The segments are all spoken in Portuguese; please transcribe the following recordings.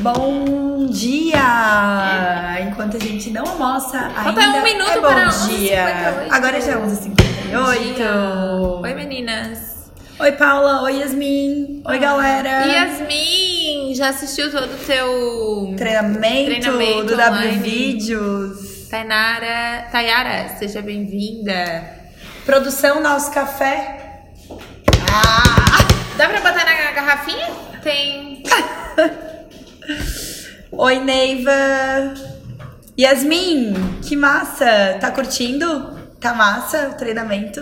Bom dia! Enquanto a gente não almoça, Falta ainda um minuto é bom para dia. 11h58. Agora já é 11h58. Oi, meninas. Oi, Paula. Oi, Yasmin. Oi, galera. Yasmin, já assistiu todo o teu Treinamento, Treinamento do online. W Vídeos. Tainara? Tayara, seja bem-vinda. Produção Nosso Café. Dá pra botar na garrafinha? Tem. Oi, Neiva. Yasmin, que massa. Tá curtindo? Tá massa o treinamento?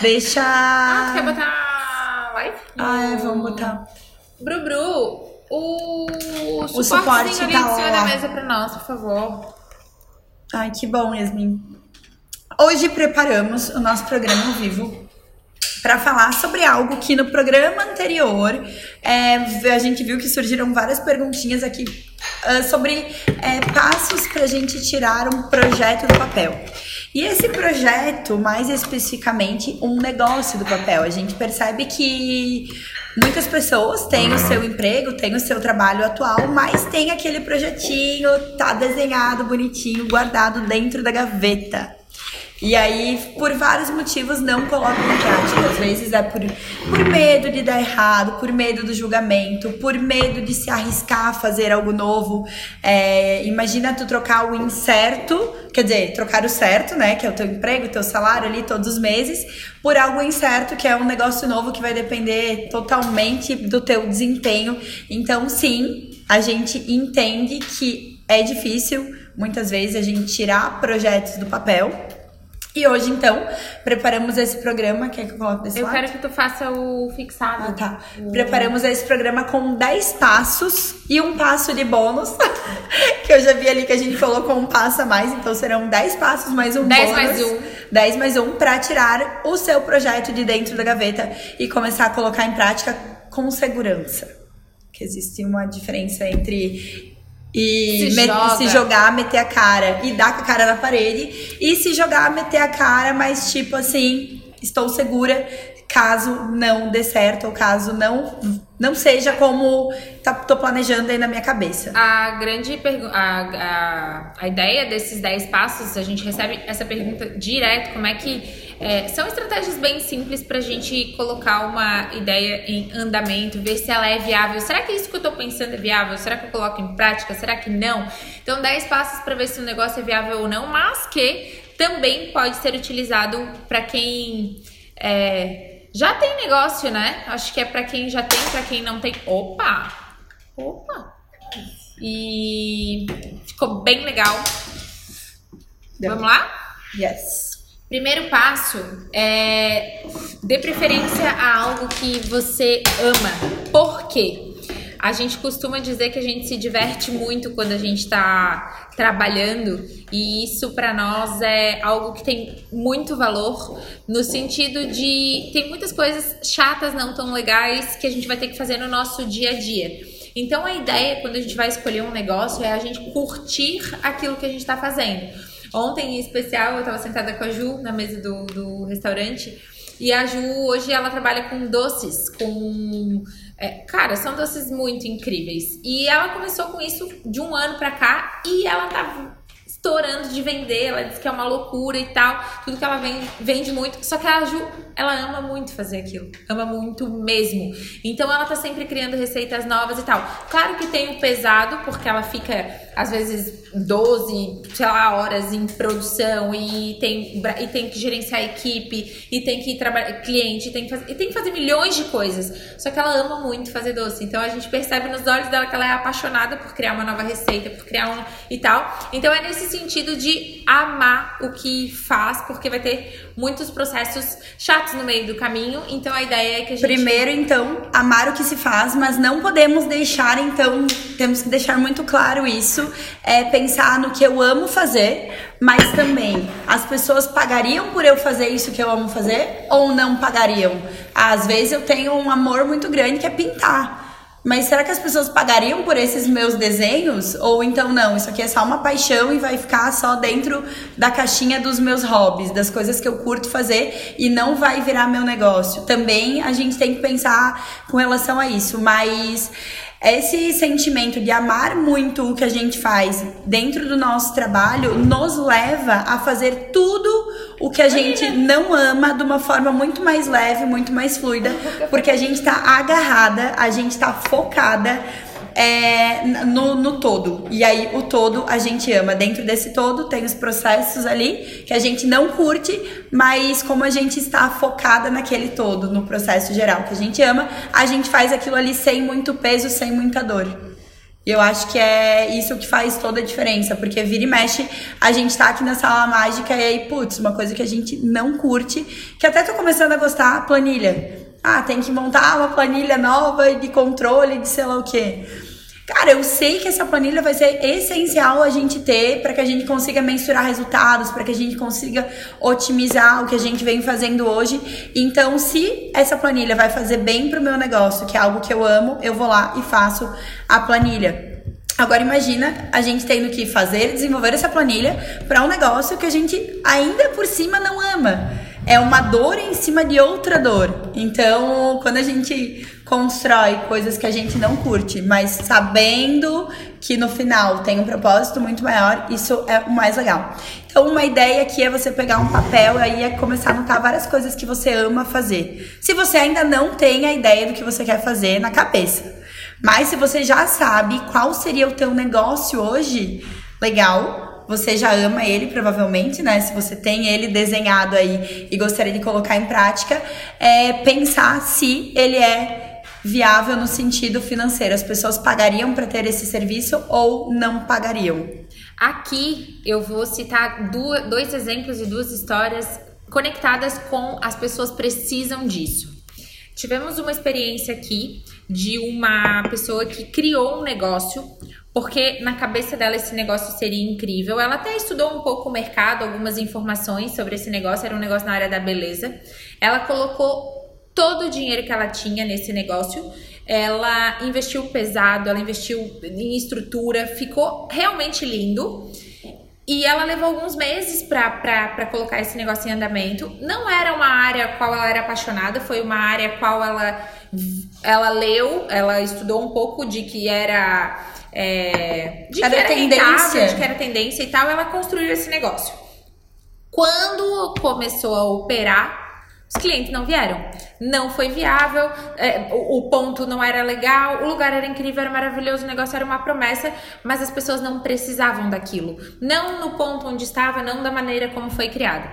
Deixa... Ah, tu quer botar live? Ah, é, vamos botar. Bru Bru, o, suporte suportezinho ali tá em cima da mesa pra nós, por favor. Ai, que bom, Yasmin. Hoje preparamos o nosso programa ao vivo para falar sobre algo que no programa anterior é, a gente viu que surgiram várias perguntinhas aqui ah, sobre é, passos para a gente tirar um projeto do papel. E esse projeto, mais especificamente, um negócio do papel. A gente percebe que muitas pessoas têm o seu emprego, têm o seu trabalho atual, mas tem aquele projetinho, tá desenhado, bonitinho, guardado dentro da gaveta. E aí, por vários motivos, não colocam em prática. Às vezes é por, por medo de dar errado, por medo do julgamento, por medo de se arriscar a fazer algo novo. É, imagina tu trocar o incerto, quer dizer, trocar o certo, né? Que é o teu emprego, teu salário ali todos os meses, por algo incerto, que é um negócio novo que vai depender totalmente do teu desempenho. Então, sim, a gente entende que é difícil, muitas vezes, a gente tirar projetos do papel. E hoje, então, preparamos esse programa. Quer que eu coloque desse Eu lado? quero que tu faça o fixado. Ah, tá. Preparamos esse programa com 10 passos e um passo de bônus. que eu já vi ali que a gente colocou um passo a mais, então serão 10 passos mais um 10 bônus. mais um. 10 mais um para tirar o seu projeto de dentro da gaveta e começar a colocar em prática com segurança. Que existe uma diferença entre e Se me- joga. se jogar, meter a cara e dar com a cara na parede e se jogar, meter a cara, mas tipo assim, estou segura caso não dê certo ou caso não não seja como tá, tô planejando aí na minha cabeça. A grande pergunta, a, a, a ideia desses 10 passos, a gente recebe essa pergunta direto, como é que é, são estratégias bem simples pra gente colocar uma ideia em andamento, ver se ela é viável. Será que isso que eu tô pensando é viável? Será que eu coloco em prática? Será que não? Então, 10 passos pra ver se o negócio é viável ou não, mas que também pode ser utilizado pra quem é, já tem negócio, né? Acho que é pra quem já tem, pra quem não tem. Opa! Opa! E ficou bem legal. Vamos lá? Yes. Primeiro passo é dê preferência a algo que você ama. Por quê? A gente costuma dizer que a gente se diverte muito quando a gente tá trabalhando e isso pra nós é algo que tem muito valor no sentido de tem muitas coisas chatas, não tão legais que a gente vai ter que fazer no nosso dia a dia. Então a ideia quando a gente vai escolher um negócio é a gente curtir aquilo que a gente tá fazendo. Ontem, em especial, eu tava sentada com a Ju na mesa do, do restaurante. E a Ju, hoje, ela trabalha com doces, com... é, cara, são doces muito incríveis. E ela começou com isso de um ano pra cá e ela tá estourando de vender. Ela diz que é uma loucura e tal. Tudo que ela vende, vende muito. Só que a Ju, ela ama muito fazer aquilo. Ama muito mesmo. Então, ela tá sempre criando receitas novas e tal. Claro que tem o pesado, porque ela fica, às vezes, 12, sei lá, horas em produção e tem, e tem que gerenciar a equipe e tem que trabalhar cliente, e tem que fazer, e tem que fazer milhões de coisas. Só que ela ama muito fazer doce. Então a gente percebe nos olhos dela que ela é apaixonada por criar uma nova receita, por criar um e tal. Então é nesse sentido de amar o que faz, porque vai ter muitos processos chatos no meio do caminho. Então a ideia é que a gente Primeiro, então, amar o que se faz, mas não podemos deixar, então, temos que deixar muito claro isso, é pensar no que eu amo fazer, mas também as pessoas pagariam por eu fazer isso que eu amo fazer ou não pagariam? Às vezes eu tenho um amor muito grande que é pintar. Mas será que as pessoas pagariam por esses meus desenhos? Ou então não, isso aqui é só uma paixão e vai ficar só dentro da caixinha dos meus hobbies, das coisas que eu curto fazer e não vai virar meu negócio. Também a gente tem que pensar com relação a isso, mas esse sentimento de amar muito o que a gente faz dentro do nosso trabalho nos leva a fazer tudo o que a gente não ama de uma forma muito mais leve, muito mais fluida, porque a gente tá agarrada, a gente tá focada é, no, no todo. E aí, o todo a gente ama. Dentro desse todo, tem os processos ali que a gente não curte, mas como a gente está focada naquele todo, no processo geral que a gente ama, a gente faz aquilo ali sem muito peso, sem muita dor. E eu acho que é isso que faz toda a diferença, porque vira e mexe, a gente tá aqui na sala mágica e aí, putz, uma coisa que a gente não curte, que até tô começando a gostar, planilha. Ah, tem que montar uma planilha nova de controle de sei lá o quê. Cara, eu sei que essa planilha vai ser essencial a gente ter para que a gente consiga mensurar resultados, para que a gente consiga otimizar o que a gente vem fazendo hoje. Então, se essa planilha vai fazer bem para o meu negócio, que é algo que eu amo, eu vou lá e faço a planilha. Agora imagina a gente tendo que fazer, desenvolver essa planilha para um negócio que a gente ainda por cima não ama. É uma dor em cima de outra dor. Então, quando a gente constrói coisas que a gente não curte, mas sabendo que no final tem um propósito muito maior, isso é o mais legal. Então, uma ideia aqui é você pegar um papel e aí é começar a anotar várias coisas que você ama fazer. Se você ainda não tem a ideia do que você quer fazer na cabeça, mas se você já sabe qual seria o teu negócio hoje, legal, você já ama ele, provavelmente, né? Se você tem ele desenhado aí e gostaria de colocar em prática, é pensar se ele é viável no sentido financeiro. As pessoas pagariam para ter esse serviço ou não pagariam? Aqui eu vou citar dois exemplos e duas histórias conectadas com as pessoas precisam disso. Tivemos uma experiência aqui de uma pessoa que criou um negócio porque na cabeça dela esse negócio seria incrível. Ela até estudou um pouco o mercado, algumas informações sobre esse negócio, era um negócio na área da beleza. Ela colocou todo o dinheiro que ela tinha nesse negócio. Ela investiu pesado, ela investiu em estrutura, ficou realmente lindo. E ela levou alguns meses para colocar esse negócio em andamento. Não era uma área qual ela era apaixonada, foi uma área qual ela, ela leu, ela estudou um pouco de que era. É, de era que era tendência. Rentável, de que era tendência e tal, ela construiu esse negócio. Quando começou a operar, os clientes não vieram. Não foi viável, é, o, o, ponto não era legal, o lugar era incrível, era maravilhoso, o negócio era uma promessa, mas as pessoas não precisavam daquilo. Não no ponto onde estava, não da maneira como foi criado.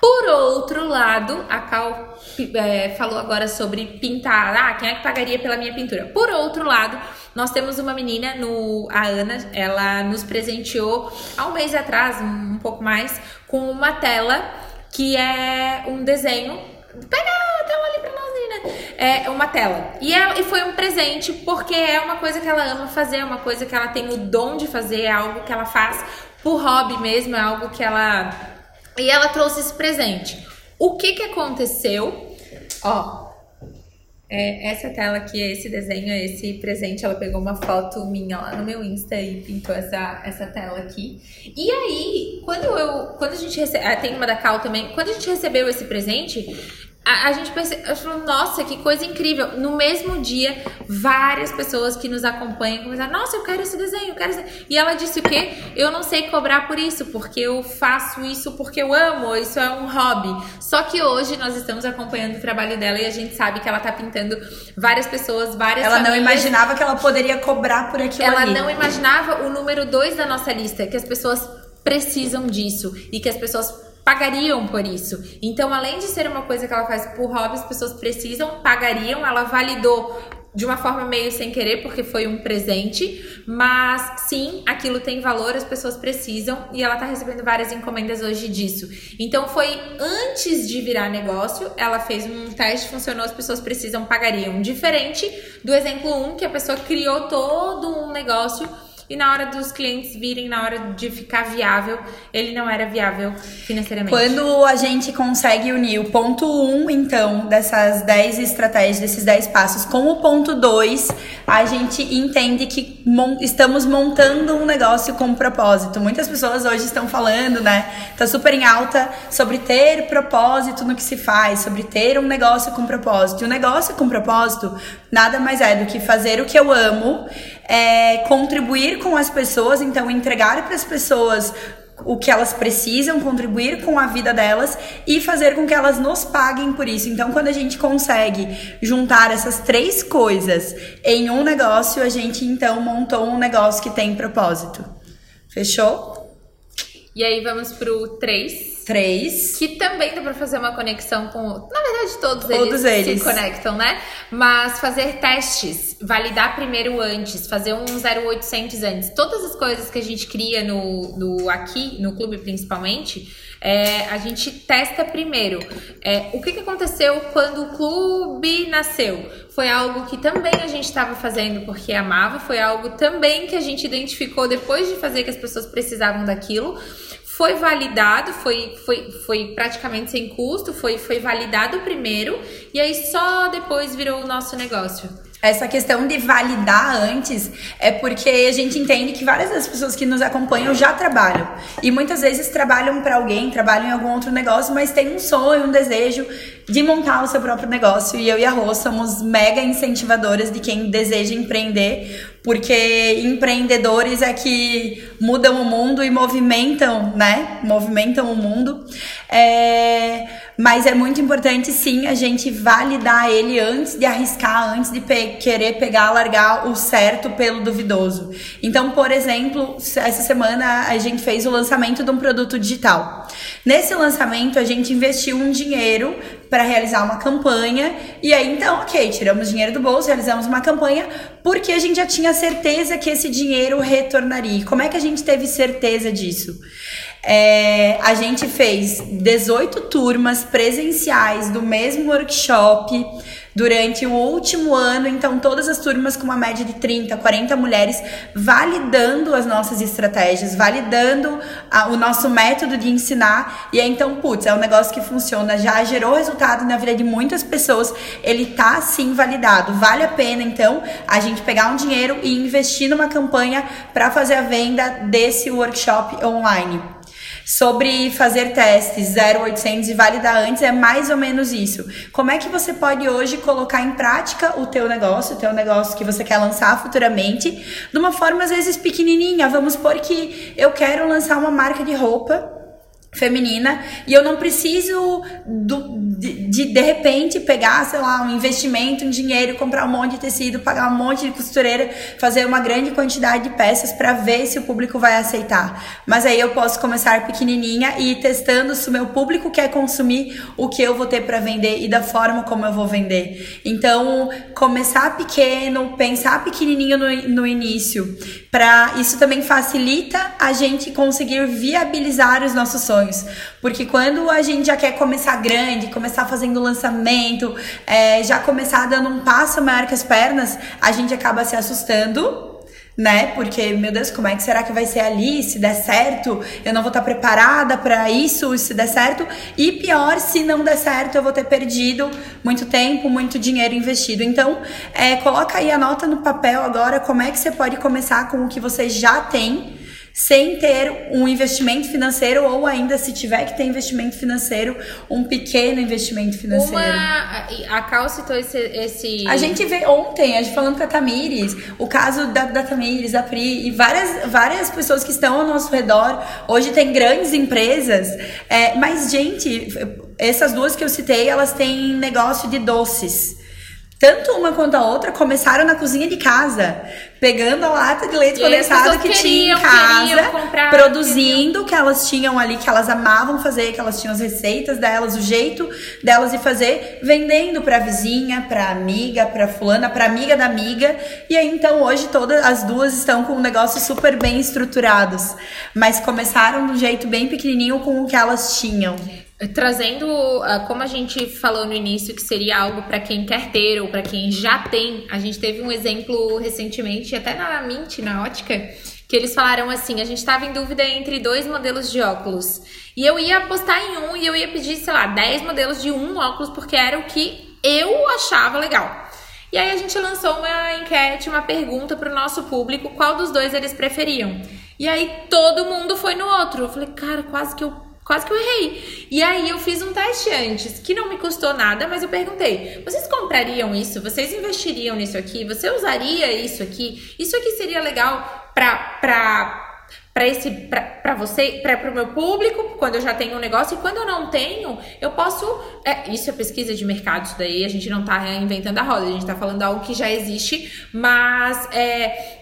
Por outro lado, a Cal é, falou agora sobre pintar. Ah, quem é que pagaria pela minha pintura? Por outro lado, nós temos uma menina, no, a Ana, ela nos presenteou há um mês atrás, um pouco mais, com uma tela que é um desenho Pega a tela ali pra nós né? É uma tela. E, ela, e foi um presente porque é uma coisa que ela ama fazer, é uma coisa que ela tem o dom de fazer, é algo que ela faz por hobby mesmo, é algo que ela. E ela trouxe esse presente. O que que aconteceu? Ó, é, essa tela aqui, esse desenho, esse presente, ela pegou uma foto minha lá no meu Insta e pintou essa, essa tela aqui. E aí, quando eu. Quando a gente recebeu. Ah, tem uma da Cal também. Quando a gente recebeu esse presente, a, a gente pensou, nossa, que coisa incrível. No mesmo dia, várias pessoas que nos acompanham começaram, nossa, eu quero esse desenho, eu quero esse... E ela disse o quê? Eu não sei cobrar por isso, porque eu faço isso porque eu amo, isso é um hobby. Só que hoje nós estamos acompanhando o trabalho dela e a gente sabe que ela tá pintando várias pessoas, várias Ela famílias. não imaginava que ela poderia cobrar por aquilo ela ali. Ela não imaginava o número dois da nossa lista, que as pessoas precisam disso e que as pessoas pagariam por isso. Então, além de ser uma coisa que ela faz por hobby, as pessoas precisam, pagariam. Ela validou de uma forma meio sem querer, porque foi um presente, mas sim, aquilo tem valor, as pessoas precisam e ela tá recebendo várias encomendas hoje disso. Então foi antes de virar negócio, ela fez um teste, funcionou, as pessoas precisam, pagariam. Diferente do exemplo 1, um, que a pessoa criou todo um negócio e na hora dos clientes virem, na hora de ficar viável, ele não era viável financeiramente. Quando a gente consegue unir o ponto 1, um, então, dessas 10 estratégias, desses 10 passos, com o ponto 2, a gente entende que mon estamos montando um negócio com propósito. Muitas pessoas hoje estão falando, né? Tá super em alta sobre ter propósito no que se faz, sobre ter um negócio com propósito. E um negócio com propósito nada mais é do que fazer o que eu amo, é, contribuir com as pessoas, então entregar para as pessoas o que elas precisam, contribuir com a vida delas e fazer com que elas nos paguem por isso. Então, quando a gente consegue juntar essas três coisas em um negócio, a gente então montou um negócio que tem propósito. Fechou? E aí vamos pro 3. Três. Que também dá pra fazer uma conexão com. Na verdade, todos, todos eles, eles, se conectam, né? Mas fazer testes, validar primeiro antes, fazer um 0800 antes. Todas as coisas que a gente cria no, no aqui, no clube principalmente, é, a gente testa primeiro. É, o que, que aconteceu quando o clube nasceu? Foi algo que também a gente estava fazendo porque amava, foi algo também que a gente identificou depois de fazer que as pessoas precisavam daquilo foi validado, foi, foi, foi praticamente sem custo, foi, foi validado primeiro e aí só depois virou o nosso negócio. Essa questão de validar antes é porque a gente entende que várias das pessoas que nos acompanham já trabalham. E muitas vezes trabalham para alguém, trabalham em algum outro negócio, mas tem um sonho, um desejo de montar o seu próprio negócio. E eu e a Rô somos mega incentivadoras de quem deseja empreender, porque empreendedores é que mudam o mundo e movimentam, né? Movimentam o mundo. É... Mas é muito importante, sim, a gente validar ele antes de arriscar, antes de pe querer pegar, largar o certo pelo duvidoso. Então, por exemplo, essa semana a gente fez o lançamento de um produto digital. Nesse lançamento, a gente investiu um dinheiro para realizar uma campanha. E aí, então, ok, tiramos dinheiro do bolso, realizamos uma campanha, porque a gente já tinha certeza que esse dinheiro retornaria. Como é que a gente teve certeza disso? É, a gente fez 18 turmas presenciais do mesmo workshop durante o último ano, então todas as turmas com uma média de 30, 40 mulheres, validando as nossas estratégias, validando a, o nosso método de ensinar. E aí, então, putz, é um negócio que funciona, já gerou resultado na vida de muitas pessoas, ele tá sim validado. Vale a pena, então, a gente pegar um dinheiro e investir numa campanha para fazer a venda desse workshop online sobre fazer testes 0800 e validar antes é mais ou menos isso. Como é que você pode hoje colocar em prática o teu negócio, o teu negócio que você quer lançar futuramente, de uma forma às vezes pequenininha. Vamos supor que eu quero lançar uma marca de roupa feminina e eu não preciso do, de, de, de repente pegar, sei lá, um investimento, um dinheiro, comprar um monte de tecido, pagar um monte de costureira, fazer uma grande quantidade de peças para ver se o público vai aceitar. Mas aí eu posso começar pequenininha e ir testando se o meu público quer consumir o que eu vou ter para vender e da forma como eu vou vender. Então, começar pequeno, pensar pequenininho no, no início, para isso também facilita a gente conseguir viabilizar os nossos sonhos sonhos. Porque quando a gente já quer começar grande, começar fazendo lançamento, é, já começar dando um passo maior que as pernas, a gente acaba se assustando né? Porque, meu Deus, como é que será que vai ser ali? Se der certo, eu não vou estar preparada para isso, se der certo. E pior, se não der certo, eu vou ter perdido muito tempo, muito dinheiro investido. Então, é, coloca aí, anota no papel agora como é que você pode começar com o que você já tem sem ter um investimento financeiro ou ainda se tiver que ter investimento financeiro, um pequeno investimento financeiro. Uma, a Cal citou esse, esse... A gente vê ontem, a gente falando com a Tamires, o caso da, da Tamires, da Pri e várias, várias pessoas que estão ao nosso redor. Hoje tem grandes empresas, é, mas gente, essas duas que eu citei, elas têm negócio de doces. Tanto uma quanto a outra começaram na cozinha de casa, pegando a lata de leite condensado que queriam, tinha em casa, produzindo o que elas tinham ali, que elas amavam fazer, que elas tinham as receitas delas, o jeito delas de fazer, vendendo para vizinha, para amiga, para fulana, para amiga da amiga. E aí então hoje todas as duas estão com um negócio super bem estruturados, mas começaram de um jeito bem pequenininho com o que elas tinham. Trazendo, uh, como a gente falou no início, que seria algo para quem quer ter ou para quem já tem, a gente teve um exemplo recentemente, até na Mint, na ótica, que eles falaram assim: a gente estava em dúvida entre dois modelos de óculos. E eu ia apostar em um e eu ia pedir, sei lá, 10 modelos de um óculos, porque era o que eu achava legal. E aí a gente lançou uma enquete, uma pergunta para o nosso público, qual dos dois eles preferiam. E aí todo mundo foi no outro. Eu falei, cara, quase que eu Quase que eu errei. E aí eu fiz um teste antes, que não me custou nada, mas eu perguntei: vocês comprariam isso? Vocês investiriam nisso aqui? Você usaria isso aqui? Isso aqui seria legal para para para esse para você para o meu público quando eu já tenho um negócio e quando eu não tenho eu posso é, isso é pesquisa de mercado isso daí a gente não está inventando a roda a gente está falando algo que já existe mas é,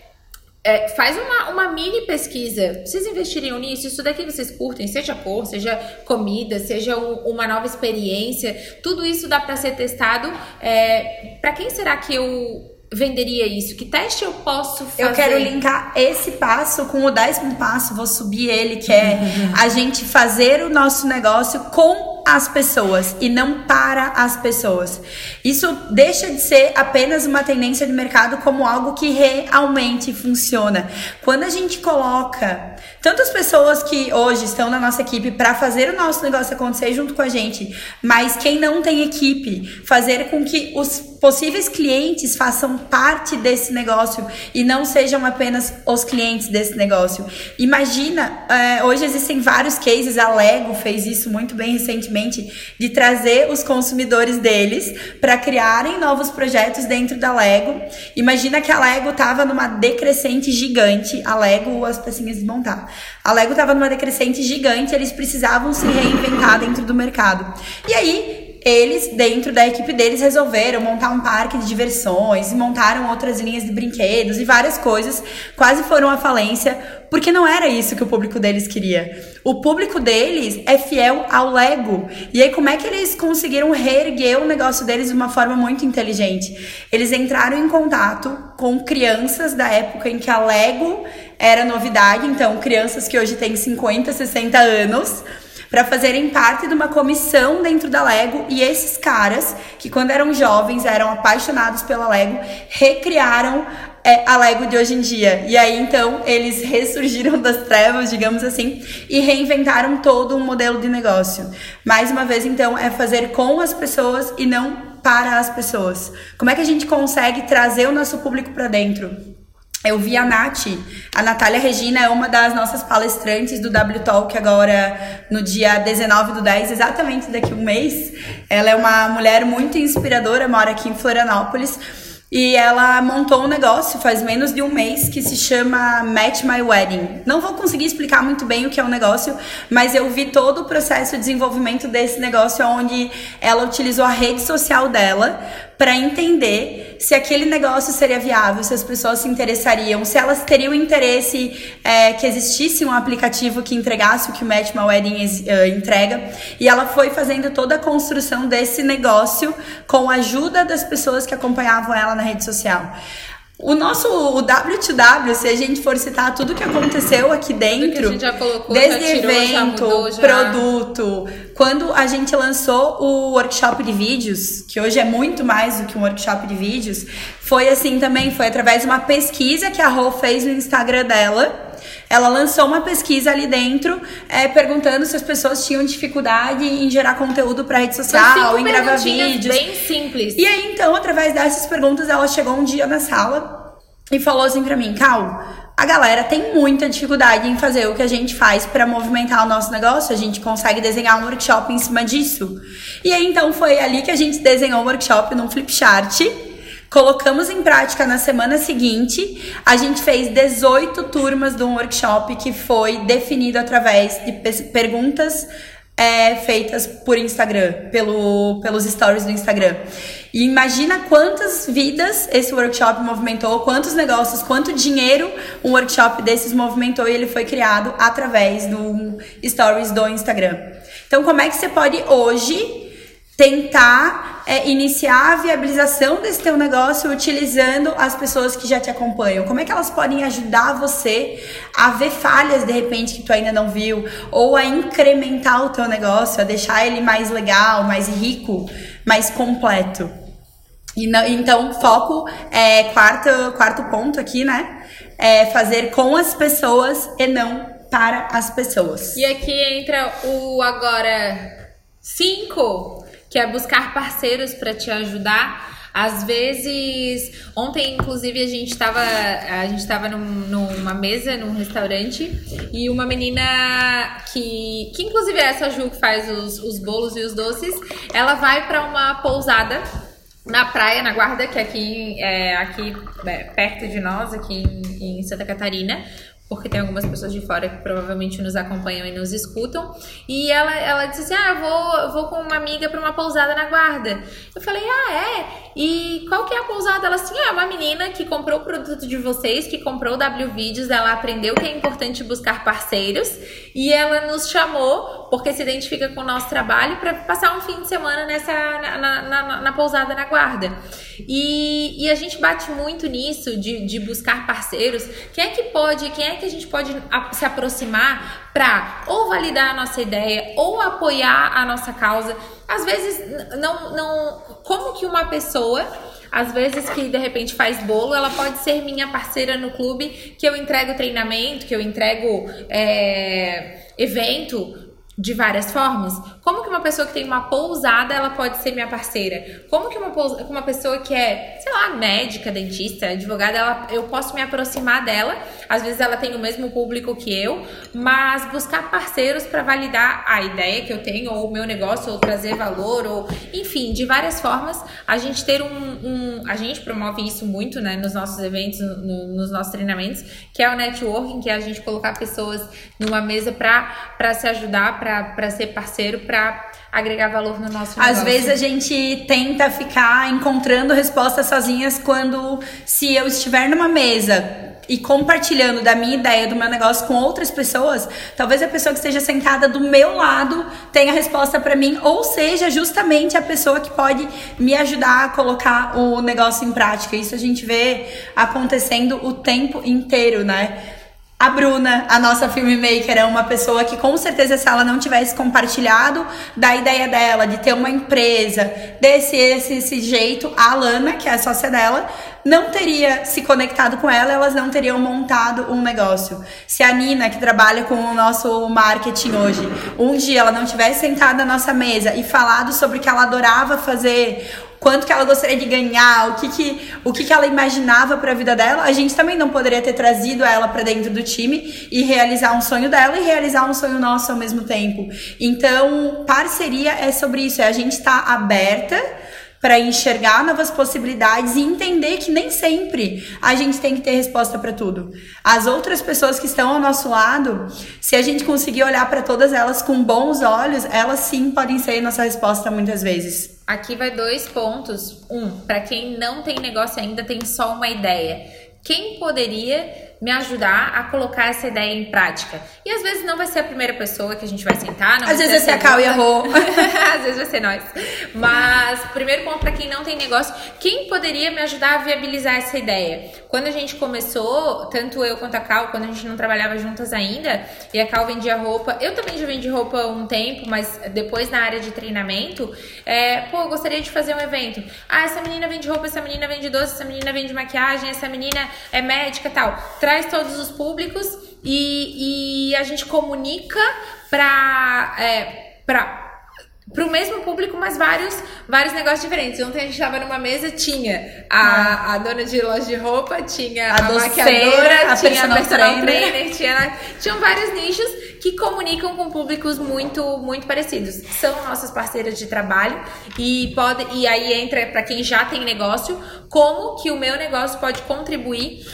é, faz uma, uma mini pesquisa. Vocês investiriam nisso? Isso daqui vocês curtem, seja cor, seja comida, seja um, uma nova experiência. Tudo isso dá para ser testado. É, para quem será que eu venderia isso? Que teste eu posso fazer? Eu quero linkar esse passo com o décimo passo, vou subir ele, que é a gente fazer o nosso negócio com as pessoas e não para as pessoas. Isso deixa de ser apenas uma tendência de mercado como algo que realmente funciona. Quando a gente coloca tantas pessoas que hoje estão na nossa equipe para fazer o nosso negócio acontecer junto com a gente, mas quem não tem equipe, fazer com que os possíveis clientes façam parte desse negócio e não sejam apenas os clientes desse negócio. Imagina, é, hoje existem vários cases, a Lego fez isso muito bem recentemente de trazer os consumidores deles para criarem novos projetos dentro da Lego. Imagina que a Lego estava numa decrescente gigante, a Lego, as pecinhas de montar. A Lego estava numa decrescente gigante, eles precisavam se reinventar dentro do mercado. E aí, eles, dentro da equipe deles, resolveram montar um parque de diversões e montaram outras linhas de brinquedos e várias coisas. Quase foram à falência, porque não era isso que o público deles queria. O público deles é fiel ao Lego. E aí, como é que eles conseguiram reerguer o negócio deles de uma forma muito inteligente? Eles entraram em contato com crianças da época em que a Lego era novidade, então, crianças que hoje têm 50, 60 anos para fazerem parte de uma comissão dentro da Lego e esses caras, que quando eram jovens eram apaixonados pela Lego, recriaram é, a Lego de hoje em dia. E aí então eles ressurgiram das trevas, digamos assim, e reinventaram todo um modelo de negócio. Mais uma vez então é fazer com as pessoas e não para as pessoas. Como é que a gente consegue trazer o nosso público para dentro? Eu vi a Nath, a Natália Regina é uma das nossas palestrantes do W Talk agora no dia 19 do 10, exatamente daqui a um mês. Ela é uma mulher muito inspiradora, mora aqui em Florianópolis. E ela montou um negócio faz menos de um mês que se chama Match My Wedding. Não vou conseguir explicar muito bem o que é o um negócio, mas eu vi todo o processo de desenvolvimento desse negócio, onde ela utilizou a rede social dela para entender se aquele negócio seria viável, se as pessoas se interessariam, se elas teriam interesse é, que existisse um aplicativo que entregasse o que o Match My Wedding uh, entrega. E ela foi fazendo toda a construção desse negócio com a ajuda das pessoas que acompanhavam ela na rede social. O nosso o W2W, se a gente for citar tudo que aconteceu aqui dentro, colocou, desde evento, mudou, produto, quando a gente lançou o workshop de vídeos, que hoje é muito mais do que um workshop de vídeos, foi assim também, foi através de uma pesquisa que a Rô fez no Instagram dela. Ela lançou uma pesquisa ali dentro, é, perguntando se as pessoas tinham dificuldade em gerar conteúdo para rede social, em gravar vídeos. Bem simples. E aí, então, através dessas perguntas, ela chegou um dia na sala e falou assim para mim, Cal, a galera tem muita dificuldade em fazer o que a gente faz para movimentar o nosso negócio. A gente consegue desenhar um workshop em cima disso. E aí então foi ali que a gente desenhou o workshop num flipchart. Colocamos em prática na semana seguinte. A gente fez 18 turmas de um workshop que foi definido através de perguntas é, feitas por Instagram, pelo, pelos stories do Instagram. E imagina quantas vidas esse workshop movimentou, quantos negócios, quanto dinheiro um workshop desses movimentou e ele foi criado através do stories do Instagram. Então, como é que você pode hoje tentar é, iniciar a viabilização desse teu negócio utilizando as pessoas que já te acompanham? Como é que elas podem ajudar você a ver falhas de repente que tu ainda não viu ou a incrementar o teu negócio, a deixar ele mais legal, mais rico, mais completo? E não, então, foco é quarto, quarto ponto aqui, né? É fazer com as pessoas e não para as pessoas. E aqui entra o agora 5, que é buscar parceiros para te ajudar. Às vezes, ontem inclusive a gente estava a gente num, numa mesa num restaurante e uma menina que que inclusive é essa Ju que faz os, os bolos e os doces, ela vai para uma pousada na praia, na Guarda, que é aqui, é, aqui é, perto de nós, aqui em, em Santa Catarina, porque tem algumas pessoas de fora que provavelmente nos acompanham e nos escutam. E ela, ela disse assim: Ah, eu vou, eu vou com uma amiga para uma pousada na guarda. Eu falei: Ah, é? E qual que é a pousada? Ela assim: Ah, uma menina que comprou o produto de vocês, que comprou o W Vídeos, ela aprendeu que é importante buscar parceiros e ela nos chamou porque se identifica com o nosso trabalho para passar um fim de semana nessa na, na, na, na pousada na guarda. E, e, a gente bate muito nisso de, de buscar parceiros. Quem é que pode, quem é que a gente pode se aproximar para ou validar a nossa ideia ou apoiar a nossa causa? Às vezes, não, não. Como que uma pessoa às vezes que de repente faz bolo, ela pode ser minha parceira no clube, que eu entrego treinamento, que eu entrego é, evento, de várias formas. Como que uma pessoa que tem uma pousada, ela pode ser minha parceira? Como que uma, uma pessoa que é, sei lá, médica, dentista, advogada, ela, eu posso me aproximar dela. Às vezes ela tem o mesmo público que eu, mas buscar parceiros para validar a ideia que eu tenho, ou o meu negócio, ou trazer valor, ou enfim, de várias formas, a gente ter um. um a gente promove isso muito, né, nos nossos eventos, no, nos nossos treinamentos, que é o networking, que é a gente colocar pessoas numa mesa para se ajudar, para ser parceiro, para agregar valor no nosso negócio. Às vezes a gente tenta ficar encontrando respostas sozinhas quando se eu estiver numa mesa e compartilhando da minha ideia, do meu negócio com outras pessoas, talvez a pessoa que esteja sentada do meu lado tenha a resposta para mim, ou seja, justamente a pessoa que pode me ajudar a colocar o negócio em prática. Isso a gente vê acontecendo o tempo inteiro, né? A Bruna, a nossa filmmaker, é uma pessoa que com certeza se ela não tivesse compartilhado da ideia dela de ter uma empresa desse esse, esse jeito, a Alana, que é a sócia dela, não teria se conectado com ela, elas não teriam montado um negócio. Se a Nina, que trabalha com o nosso marketing hoje, um dia ela não tivesse sentado na nossa mesa e falado sobre o que ela adorava fazer, quanto que ela gostaria de ganhar, o que que, o que, que ela imaginava para a vida dela, a gente também não poderia ter trazido ela para dentro do time e realizar um sonho dela e realizar um sonho nosso ao mesmo tempo. Então, parceria é sobre isso, é a gente estar tá aberta para enxergar novas possibilidades e entender que nem sempre a gente tem que ter resposta para tudo. As outras pessoas que estão ao nosso lado, se a gente conseguir olhar para todas elas com bons olhos, elas sim podem ser nossa resposta muitas vezes. Aqui vai dois pontos. Um, para quem não tem negócio ainda, tem só uma ideia. Quem poderia me ajudar a colocar essa ideia em prática. E às vezes não vai ser a primeira pessoa que a gente vai sentar, Às vezes vai ser a Cal e a Rô. às vezes vai ser nós. Mas, primeiro ponto para quem não tem negócio, quem poderia me ajudar a viabilizar essa ideia? Quando a gente começou, tanto eu quanto a Cal, quando a gente não trabalhava juntas ainda, e a Cal vendia roupa, eu também já vendi roupa um tempo, mas depois na área de treinamento, é, pô, eu gostaria de fazer um evento. Ah, essa menina vende roupa, essa menina vende doce, essa menina vende maquiagem, essa menina é médica tal. Traz todos os públicos e, e a gente comunica para é, para para o mesmo público, mas vários, vários negócios diferentes. Ontem a gente estava numa mesa, tinha a, a dona de loja de roupa, tinha a, a maquiadora, a tinha a personal trainer, trainer tinha, tinham vários nichos que comunicam com públicos muito, muito parecidos. São nossas parceiras de trabalho e pode e aí entra para quem já tem negócio, como que o meu negócio pode contribuir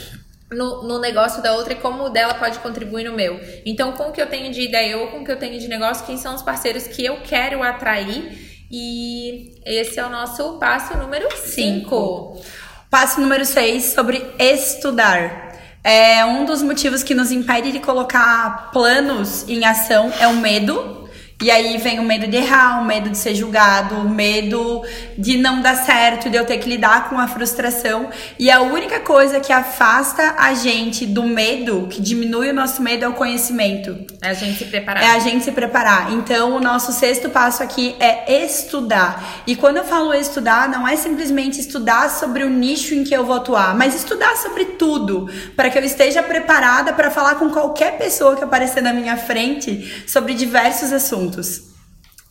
no, no, negócio da outra e como o dela pode contribuir no meu. Então, com o que eu tenho de ideia ou com o que eu tenho de negócio, quem são os parceiros que eu quero atrair? E esse é o nosso passo número 5. Passo número 6 sobre estudar. É um dos motivos que nos impede de colocar planos em ação é o medo E aí vem o medo de errar, o medo de ser julgado, o medo de não dar certo, de eu ter que lidar com a frustração. E a única coisa que afasta a gente do medo, que diminui o nosso medo, é o conhecimento. É a gente se preparar. É a gente se preparar. Então, o nosso sexto passo aqui é estudar. E quando eu falo estudar, não é simplesmente estudar sobre o nicho em que eu vou atuar, mas estudar sobre tudo, para que eu esteja preparada para falar com qualquer pessoa que aparecer na minha frente sobre diversos assuntos juntos.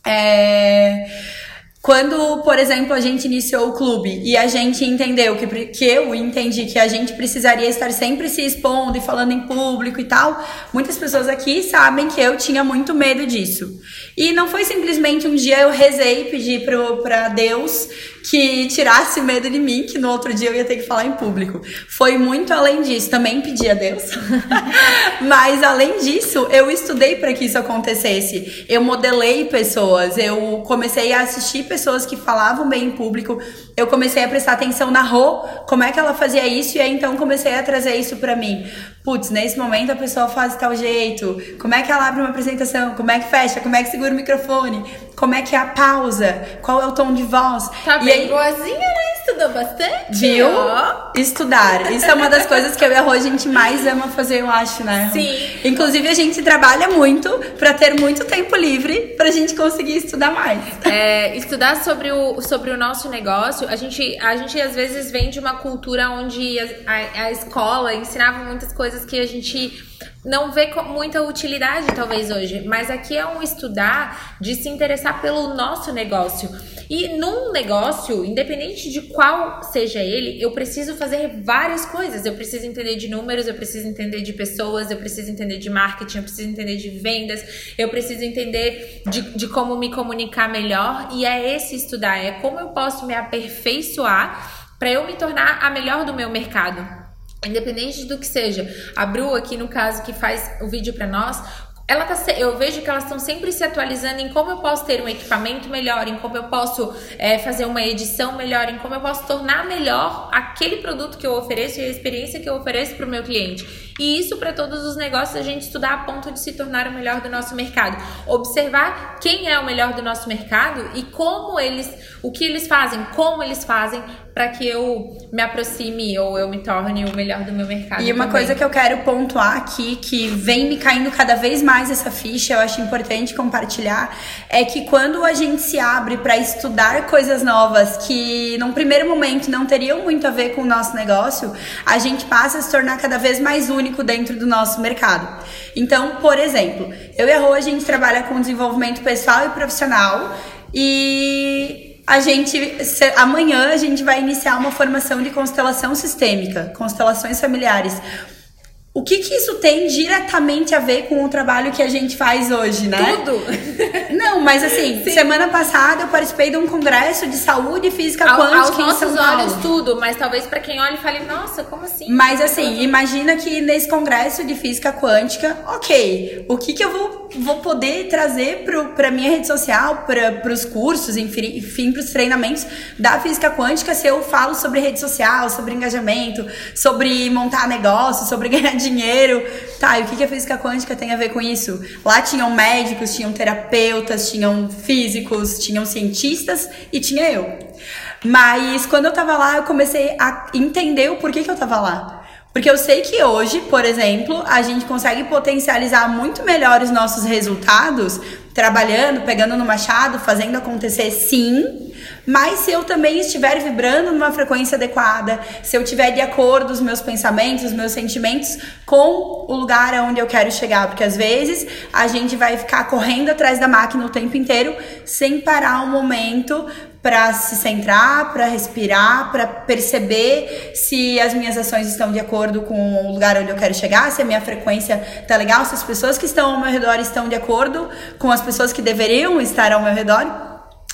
É... Quando, por exemplo, a gente iniciou o clube e a gente entendeu que, que eu entendi que a gente precisaria estar sempre se expondo e falando em público e tal, muitas pessoas aqui sabem que eu tinha muito medo disso. E não foi simplesmente um dia eu rezei e pedi para Deus que tirasse o medo de mim, que no outro dia eu ia ter que falar em público. Foi muito além disso, também pedi a Deus. Mas além disso, eu estudei para que isso acontecesse. Eu modelei pessoas, eu comecei a assistir pessoas que falavam bem em público, eu comecei a prestar atenção na Rô, como é que ela fazia isso, e aí então comecei a trazer isso para mim. Putz, nesse momento a pessoa faz tal jeito, como é que ela abre uma apresentação, como é que fecha, como é que segura o microfone, como é que é a pausa, qual é o tom de voz. Tá e bem aí, boazinha, né? Estudou bastante. Viu? Oh. Estudar. Isso é uma das coisas que eu e a Rô a gente mais ama fazer, eu acho, né? Sim. Inclusive a gente trabalha muito para ter muito tempo livre pra gente conseguir estudar mais. É, estudar sobre o, sobre o nosso negócio, a gente, a gente às vezes vem de uma cultura onde a, a, a escola ensinava muitas coisas que a gente não vê muita utilidade talvez hoje, mas aqui é um estudar de se interessar pelo nosso negócio. E num negócio, independente de qual seja ele, eu preciso fazer várias coisas. Eu preciso entender de números, eu preciso entender de pessoas, eu preciso entender de marketing, eu preciso entender de vendas, eu preciso entender de, de como me comunicar melhor. E é esse estudar, é como eu posso me aperfeiçoar para eu me tornar a melhor do meu mercado. Independente do que seja, a Bru aqui no caso que faz o vídeo para nós, ela tá, eu vejo que elas estão sempre se atualizando em como eu posso ter um equipamento melhor, em como eu posso é, fazer uma edição melhor, em como eu posso tornar melhor aquele produto que eu ofereço e a experiência que eu ofereço para o meu cliente. E isso para todos os negócios a gente estudar a ponto de se tornar o melhor do nosso mercado. Observar quem é o melhor do nosso mercado e como eles, o que eles fazem, como eles fazem para que eu me aproxime ou eu me torne o melhor do meu mercado. E uma também. coisa que eu quero pontuar aqui, que vem me caindo cada vez mais essa ficha, eu acho importante compartilhar, é que quando a gente se abre para estudar coisas novas que num primeiro momento não teriam muito a ver com o nosso negócio, a gente passa a se tornar cada vez mais único dentro do nosso mercado. Então, por exemplo, eu e a Rô, a gente trabalha com desenvolvimento pessoal e profissional e a gente amanhã a gente vai iniciar uma formação de constelação sistêmica, constelações familiares. O que, que isso tem diretamente a ver com o trabalho que a gente faz hoje, né? Tudo! Não, mas assim, Sim. semana passada eu participei de um congresso de saúde física Ao, quântica aos nossos em São Paulo. olhos tudo, mas talvez para quem olha e fale, nossa, como assim? Mas assim, imagina que nesse congresso de física quântica, ok, o que que eu vou, vou poder trazer para minha rede social, para os cursos, enfim, enfim para os treinamentos da física quântica se eu falo sobre rede social, sobre engajamento, sobre montar negócio, sobre ganhar dinheiro. Tá, e o que a física quântica tem a ver com isso? Lá tinham médicos, tinham terapeutas, tinham físicos, tinham cientistas e tinha eu. Mas quando eu tava lá, eu comecei a entender o porquê que eu tava lá. Porque eu sei que hoje, por exemplo, a gente consegue potencializar muito melhor os nossos resultados trabalhando, pegando no machado, fazendo acontecer sim, mas se eu também estiver vibrando numa frequência adequada, se eu tiver de acordo os meus pensamentos, os meus sentimentos com o lugar aonde eu quero chegar, porque às vezes a gente vai ficar correndo atrás da máquina o tempo inteiro sem parar um momento para se centrar, para respirar, para perceber se as minhas ações estão de acordo com o lugar onde eu quero chegar, se a minha frequência tá legal, se as pessoas que estão ao meu redor estão de acordo com as pessoas que deveriam estar ao meu redor.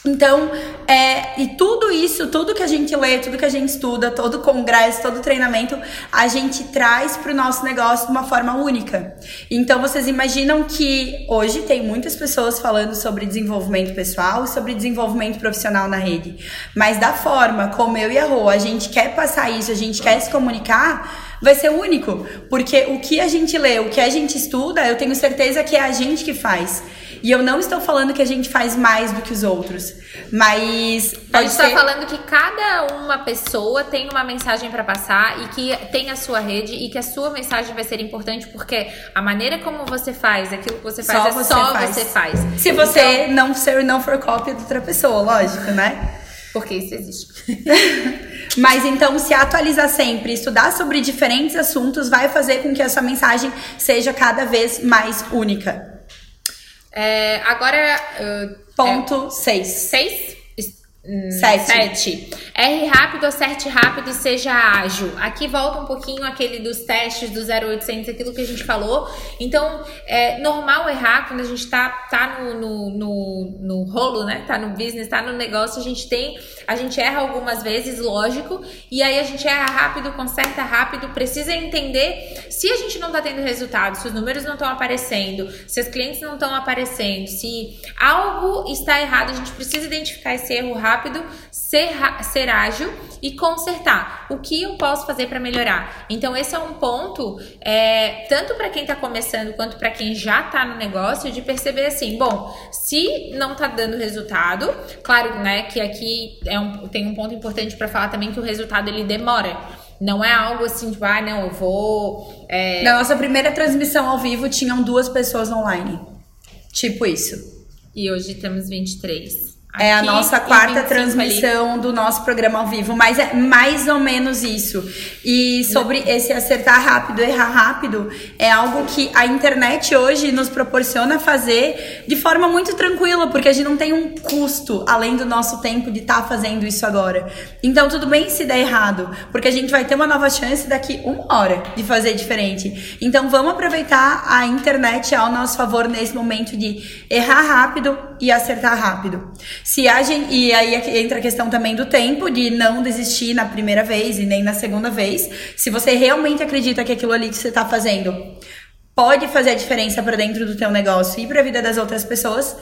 Então, é, e tudo isso, tudo que a gente lê, tudo que a gente estuda, todo congresso, todo treinamento, a gente traz para o nosso negócio de uma forma única. Então, vocês imaginam que hoje tem muitas pessoas falando sobre desenvolvimento pessoal e sobre desenvolvimento profissional na rede, mas da forma como eu e a Rô, a gente quer passar isso, a gente quer se comunicar, vai ser único, porque o que a gente lê, o que a gente estuda, eu tenho certeza que é a gente que faz. E eu não estou falando que a gente faz mais do que os outros, mas a gente está falando que cada uma pessoa tem uma mensagem para passar e que tem a sua rede e que a sua mensagem vai ser importante porque a maneira como você faz, aquilo que você faz só é você só faz. você faz. Se você então, não ser não for cópia de outra pessoa, lógico, né? Porque isso existe. Mas então, se atualizar sempre, estudar sobre diferentes assuntos, vai fazer com que a sua mensagem seja cada vez mais única. É, agora. Uh, Ponto 6. É, 6? Sete. Sete. R rápido, acerte rápido e seja ágil. Aqui volta um pouquinho aquele dos testes do 0800, aquilo que a gente falou. Então, é normal errar quando a gente tá, tá no, no, no, no rolo, né? Tá no business, tá no negócio, a gente tem. A gente erra algumas vezes, lógico. E aí a gente erra rápido, conserta rápido. Precisa entender se a gente não tá tendo resultado, se os números não estão aparecendo, se os clientes não estão aparecendo, se algo está errado, a gente precisa identificar esse erro rápido rápido, ser, ser ágil e consertar. O que eu posso fazer para melhorar? Então, esse é um ponto, é, tanto para quem está começando quanto para quem já está no negócio, de perceber assim: bom, se não está dando resultado, claro né, que aqui é um, tem um ponto importante para falar também que o resultado ele demora. Não é algo assim, tipo, ah, não, eu vou. É... Na nossa primeira transmissão ao vivo tinham duas pessoas online. Tipo isso. E hoje temos 23 é a nossa quarta transmissão ali. do nosso programa ao vivo, mas é mais ou menos isso. E sobre esse acertar rápido, errar rápido, é algo que a internet hoje nos proporciona fazer de forma muito tranquila, porque a gente não tem um custo além do nosso tempo de estar tá fazendo isso agora. Então tudo bem se der errado, porque a gente vai ter uma nova chance daqui uma hora de fazer diferente. Então vamos aproveitar a internet ao nosso favor nesse momento de errar rápido e acertar rápido. Se a gente, e aí entra a questão também do tempo, de não desistir na primeira vez e nem na segunda vez. Se você realmente acredita que aquilo ali que você está fazendo pode fazer a diferença para dentro do teu negócio e para a vida das outras pessoas,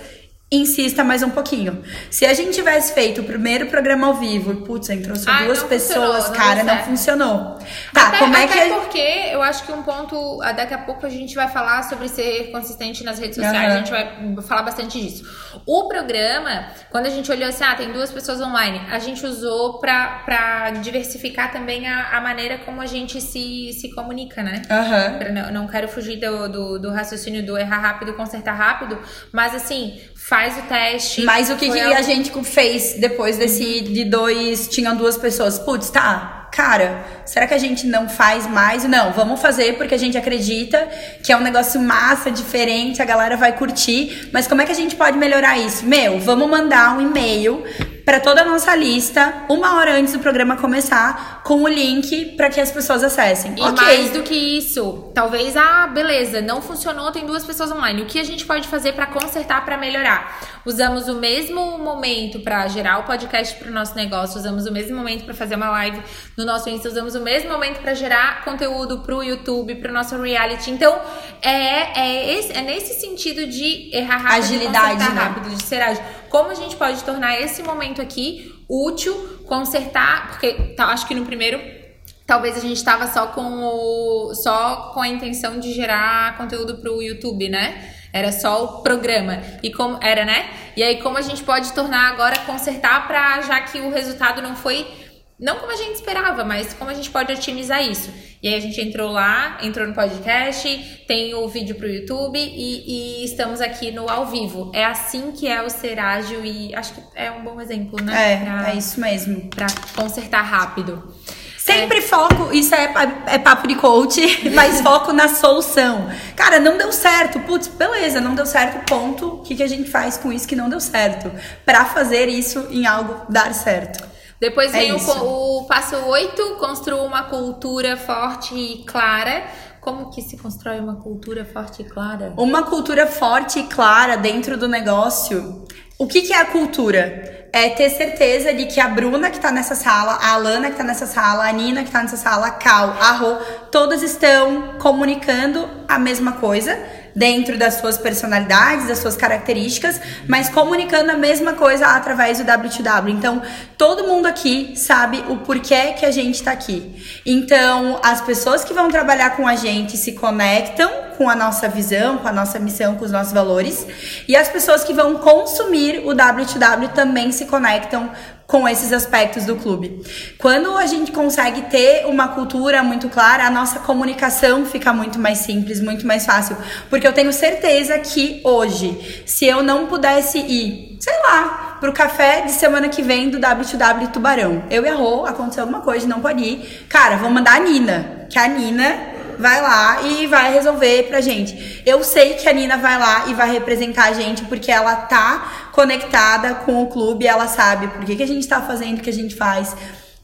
insista mais um pouquinho. Se a gente tivesse feito o primeiro programa ao vivo, putz, entrou só duas pessoas, cara, não, não funcionou. Tá, até, como é que porque eu acho que um ponto, ah, daqui a pouco a gente vai falar sobre ser consistente nas redes sociais, uhum. a gente vai falar bastante disso. O programa, quando a gente olhou assim, ah, tem duas pessoas online, a gente usou pra, pra diversificar também a, a maneira como a gente se, se comunica, né? Uhum. Não, não quero fugir do, do, do raciocínio do errar rápido, consertar rápido, mas assim, faz o teste. Mas o que, que a gente fez depois desse de dois, tinham duas pessoas? Putz, tá, cara, será que a gente não faz mais? Não, vamos fazer porque a gente acredita que é um negócio massa, diferente, a galera vai curtir. Mas como é que a gente pode melhorar isso? Meu, vamos mandar um e-mail para toda a nossa lista uma hora antes do programa começar com o link para que as pessoas acessem. E okay. mais do que isso, talvez ah, beleza, não funcionou, tem duas pessoas online. O que a gente pode fazer para consertar, para melhorar? Usamos o mesmo momento para gerar o podcast para o nosso negócio, usamos o mesmo momento para fazer uma live no nosso Insta, usamos o mesmo momento para gerar conteúdo para o YouTube, para o nosso reality. Então, é, é, esse, é nesse sentido de errar rápido, agilidade, de né? rápido, de ser ágil. Como a gente pode tornar esse momento aqui útil, consertar, porque tá, acho que no primeiro talvez a gente estava só com o só com a intenção de gerar conteúdo para o YouTube, né? Era só o programa. E como era, né? E aí como a gente pode tornar agora consertar para já que o resultado não foi não como a gente esperava, mas como a gente pode otimizar isso. E aí a gente entrou lá, entrou no podcast, tem o vídeo pro YouTube e, e estamos aqui no ao vivo. É assim que é o ser ágil e acho que é um bom exemplo, né? É, pra, é isso mesmo. Pra consertar rápido. Sempre é. foco, isso é, é papo de coach, mas foco na solução. Cara, não deu certo. Putz, beleza, não deu certo, ponto. O que, que a gente faz com isso que não deu certo? Para fazer isso em algo dar certo. Depois é vem o, o, passo 8, construa uma cultura forte e clara. Como que se constrói uma cultura forte e clara? Uma cultura forte e clara dentro do negócio. O que, que é a cultura? É ter certeza de que a Bruna que tá nessa sala, a Alana que tá nessa sala, a Nina que tá nessa sala, a Cal, a Rô, todas estão comunicando a mesma coisa dentro das suas personalidades, das suas características, mas comunicando a mesma coisa através do W2W. Então, todo mundo aqui sabe o porquê que a gente está aqui. Então, as pessoas que vão trabalhar com a gente se conectam com a nossa visão, com a nossa missão, com os nossos valores. E as pessoas que vão consumir o W2W também se conectam com esses aspectos do clube. Quando a gente consegue ter uma cultura muito clara, a nossa comunicação fica muito mais simples, muito mais fácil. Porque eu tenho certeza que hoje, se eu não pudesse ir, sei lá, pro café de semana que vem do W2W Tubarão, eu errou, aconteceu alguma coisa, não pode ir. Cara, vou mandar a Nina, que a Nina vai lá e vai resolver pra gente. Eu sei que a Nina vai lá e vai representar a gente porque ela tá conectada com o clube, ela sabe por que, que a gente tá fazendo o que a gente faz.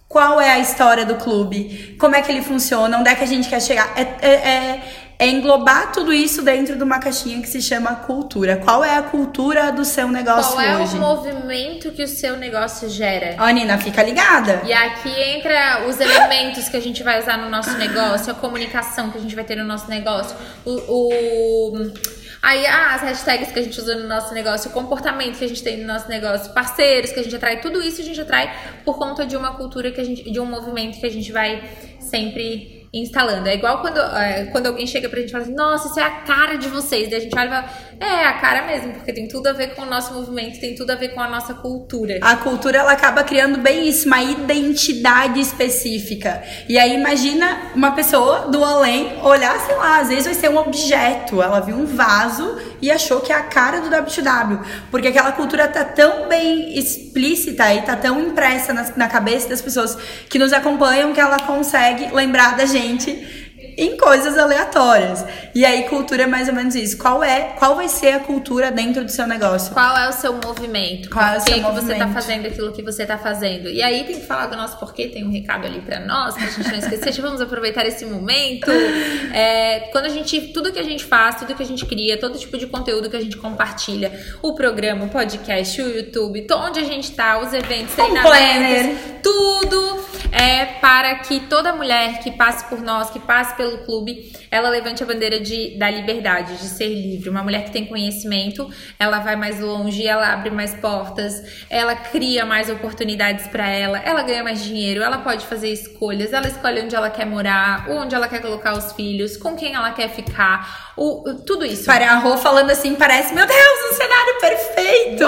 Qual é a história do clube? Como é que ele funciona? Onde é que a gente quer chegar? É, é, é, é englobar tudo isso dentro de uma caixinha que se chama cultura. Qual é a cultura do seu negócio Qual é hoje? o movimento que o seu negócio gera? Ó, Nina, fica ligada. E aqui entra os elementos que a gente vai usar no nosso negócio, a comunicação que a gente vai ter no nosso negócio, o, o- aí ah, as hashtags que a gente usa no nosso negócio, o comportamento que a gente tem no nosso negócio, parceiros que a gente atrai, tudo isso a gente atrai por conta de uma cultura que a gente, de um movimento que a gente vai sempre instalando. É igual quando, é, quando alguém chega pra gente e fala assim, nossa, isso é a cara de vocês. Daí a gente olha e fala, é a cara mesmo, porque tem tudo a ver com o nosso movimento, tem tudo a ver com a nossa cultura. A cultura ela acaba criando bem isso, uma identidade específica. E aí imagina uma pessoa do além olhar, sei lá, às vezes vai ser um objeto. Ela viu um vaso e achou que é a cara do W2W, porque aquela cultura tá tão bem explícita e tá tão impressa na, na cabeça das pessoas que nos acompanham que ela consegue lembrar da gente em coisas aleatórias. E aí cultura é mais ou menos isso. Qual é, qual vai ser a cultura dentro do seu negócio? Qual é o seu movimento? Qual é o que seu que você tá movimento? fazendo aquilo que você tá fazendo? E aí tem que falar do nosso porquê, tem um recado ali pra nós, pra gente não esquecer. Vamos aproveitar esse momento. É, quando a gente, tudo que a gente faz, tudo que a gente cria, todo tipo de conteúdo que a gente compartilha, o programa, o podcast, o YouTube, onde a gente tá, os eventos, treinamentos, tudo é para que toda mulher que passe por nós, que passe pelo clube, ela levante a bandeira de, da liberdade, de ser livre. Uma mulher que tem conhecimento, ela vai mais longe, ela abre mais portas, ela cria mais oportunidades para ela, ela ganha mais dinheiro, ela pode fazer escolhas, ela escolhe onde ela quer morar, onde ela quer colocar os filhos, com quem ela quer ficar, o, tudo isso. Para a Rô falando assim, parece, meu Deus, um cenário perfeito!